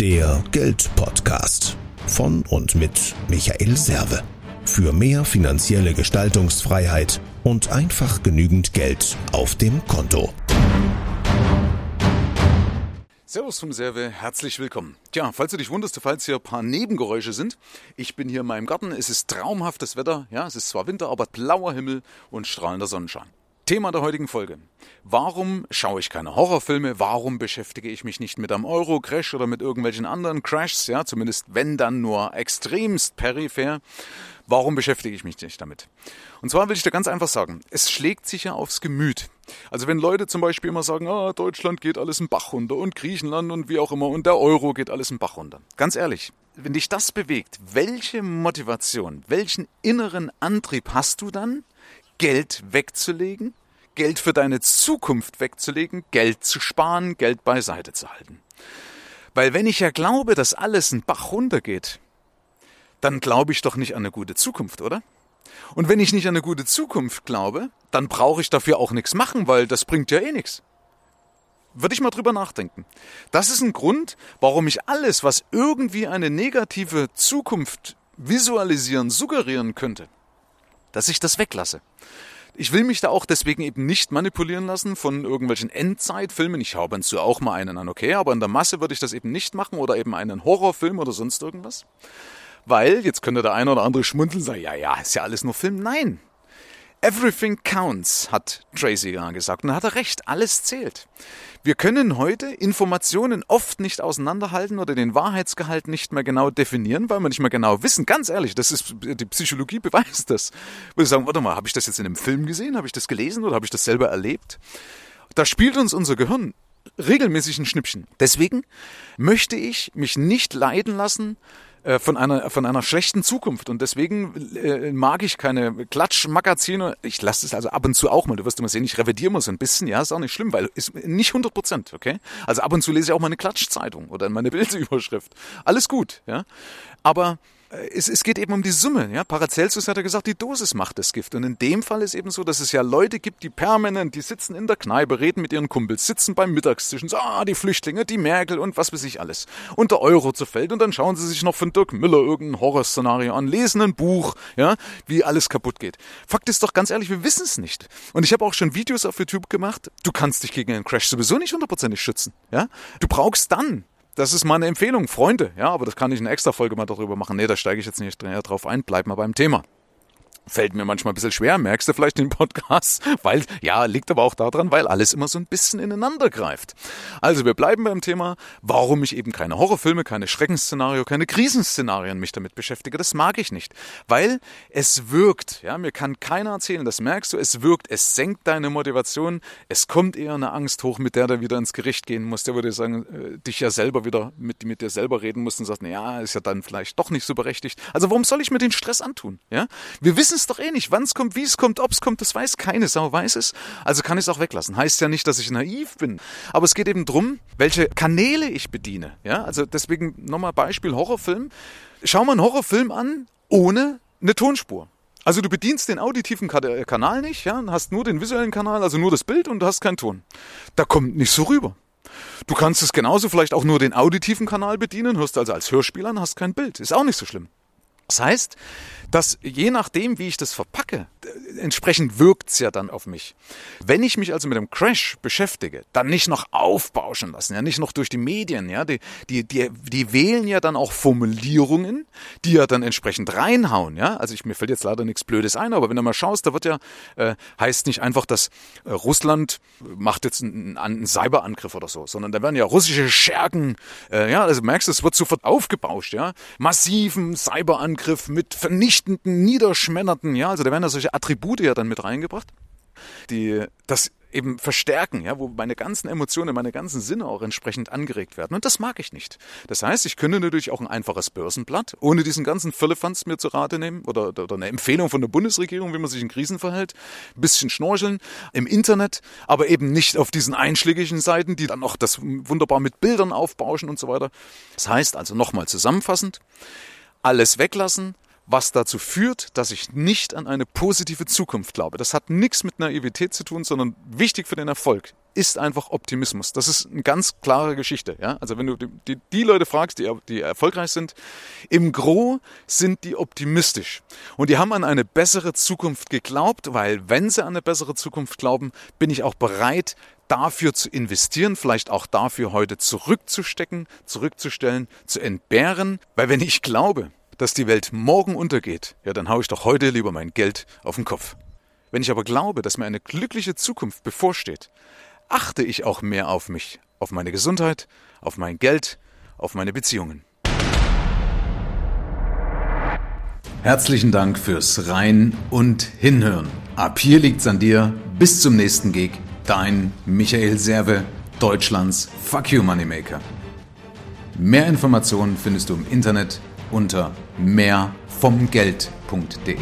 Der Geldpodcast von und mit Michael Serve. Für mehr finanzielle Gestaltungsfreiheit und einfach genügend Geld auf dem Konto. Servus vom Serve, herzlich willkommen. Tja, falls du dich wunderst, falls hier ein paar Nebengeräusche sind, ich bin hier in meinem Garten, es ist traumhaftes Wetter, ja, es ist zwar Winter, aber blauer Himmel und strahlender Sonnenschein. Thema der heutigen Folge. Warum schaue ich keine Horrorfilme? Warum beschäftige ich mich nicht mit einem Euro-Crash oder mit irgendwelchen anderen Crashs? Ja, zumindest wenn dann nur extremst peripher. Warum beschäftige ich mich nicht damit? Und zwar will ich dir ganz einfach sagen, es schlägt sich ja aufs Gemüt. Also wenn Leute zum Beispiel immer sagen, ah, Deutschland geht alles im Bach runter und Griechenland und wie auch immer und der Euro geht alles im Bach runter. Ganz ehrlich, wenn dich das bewegt, welche Motivation, welchen inneren Antrieb hast du dann, Geld wegzulegen, Geld für deine Zukunft wegzulegen, Geld zu sparen, Geld beiseite zu halten. Weil wenn ich ja glaube, dass alles ein Bach runtergeht, dann glaube ich doch nicht an eine gute Zukunft, oder? Und wenn ich nicht an eine gute Zukunft glaube, dann brauche ich dafür auch nichts machen, weil das bringt ja eh nichts. Würde ich mal drüber nachdenken. Das ist ein Grund, warum ich alles, was irgendwie eine negative Zukunft visualisieren, suggerieren könnte, dass ich das weglasse. Ich will mich da auch deswegen eben nicht manipulieren lassen von irgendwelchen Endzeitfilmen. Ich habe zu auch mal einen an, okay, aber in der Masse würde ich das eben nicht machen oder eben einen Horrorfilm oder sonst irgendwas. Weil, jetzt könnte der eine oder andere schmunzeln und sagen, ja, ja, ist ja alles nur Film. Nein. Everything counts, hat Tracy gesagt. Und da hat er recht, alles zählt. Wir können heute Informationen oft nicht auseinanderhalten oder den Wahrheitsgehalt nicht mehr genau definieren, weil wir nicht mehr genau wissen. Ganz ehrlich, das ist die Psychologie beweist das. Wir sagen, warte mal, habe ich das jetzt in einem Film gesehen, habe ich das gelesen oder habe ich das selber erlebt? Da spielt uns unser Gehirn regelmäßig ein Schnippchen. Deswegen möchte ich mich nicht leiden lassen äh, von einer von einer schlechten Zukunft und deswegen äh, mag ich keine Klatschmagazine. Ich lasse es also ab und zu auch mal. Du wirst immer sehen, ich revidiere mal so ein bisschen. Ja, ist auch nicht schlimm, weil ist nicht 100 Prozent, okay? Also ab und zu lese ich auch mal eine Klatschzeitung oder meine Bildüberschrift. Alles gut, ja. Aber es, es geht eben um die Summe. Ja? Paracelsus hat ja gesagt, die Dosis macht das Gift. Und in dem Fall ist eben so, dass es ja Leute gibt, die permanent, die sitzen in der Kneipe, reden mit ihren Kumpels, sitzen beim Mittagstisch und sagen, ah, die Flüchtlinge, die Merkel und was weiß ich alles. Und der Euro zerfällt und dann schauen sie sich noch von Dirk Müller irgendein Horrorszenario an, lesen ein Buch, ja, wie alles kaputt geht. Fakt ist doch ganz ehrlich, wir wissen es nicht. Und ich habe auch schon Videos auf YouTube gemacht. Du kannst dich gegen einen Crash sowieso nicht hundertprozentig schützen. Ja? Du brauchst dann das ist meine Empfehlung, Freunde. Ja, aber das kann ich eine extra Folge mal darüber machen. Nee, da steige ich jetzt nicht drauf ein. Bleib mal beim Thema. Fällt mir manchmal ein bisschen schwer, merkst du vielleicht den Podcast, weil, ja, liegt aber auch daran, weil alles immer so ein bisschen ineinander greift. Also wir bleiben beim Thema, warum ich eben keine Horrorfilme, keine Schreckensszenario, keine Krisenszenarien mich damit beschäftige. Das mag ich nicht, weil es wirkt, ja, mir kann keiner erzählen, das merkst du, es wirkt, es senkt deine Motivation, es kommt eher eine Angst hoch, mit der du wieder ins Gericht gehen musst, der würde sagen, äh, dich ja selber wieder mit, mit dir selber reden musst und sagt, na ja, ist ja dann vielleicht doch nicht so berechtigt. Also warum soll ich mir den Stress antun, ja? Wir wissen es doch eh nicht. Wann es kommt, wie es kommt, ob es kommt, das weiß keine Sau, weiß es. Also kann ich es auch weglassen. Heißt ja nicht, dass ich naiv bin. Aber es geht eben drum, welche Kanäle ich bediene. Ja, also deswegen nochmal Beispiel Horrorfilm. Schau mal einen Horrorfilm an ohne eine Tonspur. Also du bedienst den auditiven Kanal nicht, ja, hast nur den visuellen Kanal, also nur das Bild und du hast keinen Ton. Da kommt nicht so rüber. Du kannst es genauso vielleicht auch nur den auditiven Kanal bedienen, hörst also als Hörspieler und hast kein Bild. Ist auch nicht so schlimm. Das heißt, dass je nachdem, wie ich das verpacke, entsprechend wirkt's ja dann auf mich. Wenn ich mich also mit dem Crash beschäftige, dann nicht noch aufbauschen lassen, ja, nicht noch durch die Medien, ja, die, die, die, die wählen ja dann auch Formulierungen, die ja dann entsprechend reinhauen, ja. Also ich, mir fällt jetzt leider nichts Blödes ein, aber wenn du mal schaust, da wird ja, äh, heißt nicht einfach, dass äh, Russland macht jetzt einen, einen Cyberangriff oder so, sondern da werden ja russische Schergen, äh, ja, also merkst du, es wird sofort aufgebauscht, ja. Massiven Cyberangriff mit vernichtenden, niederschmetternden, ja, also da werden ja solche Attribute ja dann mit reingebracht, die das eben verstärken, ja, wo meine ganzen Emotionen, meine ganzen Sinne auch entsprechend angeregt werden. Und das mag ich nicht. Das heißt, ich könnte natürlich auch ein einfaches Börsenblatt, ohne diesen ganzen Firlefanz mir zu Rate nehmen oder, oder eine Empfehlung von der Bundesregierung, wie man sich in Krisen verhält, ein bisschen schnorcheln im Internet, aber eben nicht auf diesen einschlägigen Seiten, die dann noch das wunderbar mit Bildern aufbauschen und so weiter. Das heißt also nochmal zusammenfassend, alles weglassen, was dazu führt, dass ich nicht an eine positive Zukunft glaube. Das hat nichts mit Naivität zu tun, sondern wichtig für den Erfolg. Ist einfach Optimismus. Das ist eine ganz klare Geschichte. Ja? Also wenn du die, die Leute fragst, die, die erfolgreich sind, im Gro sind die optimistisch. Und die haben an eine bessere Zukunft geglaubt, weil wenn sie an eine bessere Zukunft glauben, bin ich auch bereit, dafür zu investieren, vielleicht auch dafür heute zurückzustecken, zurückzustellen, zu entbehren. Weil wenn ich glaube, dass die Welt morgen untergeht, ja, dann haue ich doch heute lieber mein Geld auf den Kopf. Wenn ich aber glaube, dass mir eine glückliche Zukunft bevorsteht, achte ich auch mehr auf mich, auf meine Gesundheit, auf mein Geld, auf meine Beziehungen. Herzlichen Dank fürs Rein und Hinhören. Ab hier liegt's an dir. Bis zum nächsten Gig. Dein Michael Serve, Deutschlands Fuck You Moneymaker. Mehr Informationen findest du im Internet unter mehrvomgeld.de.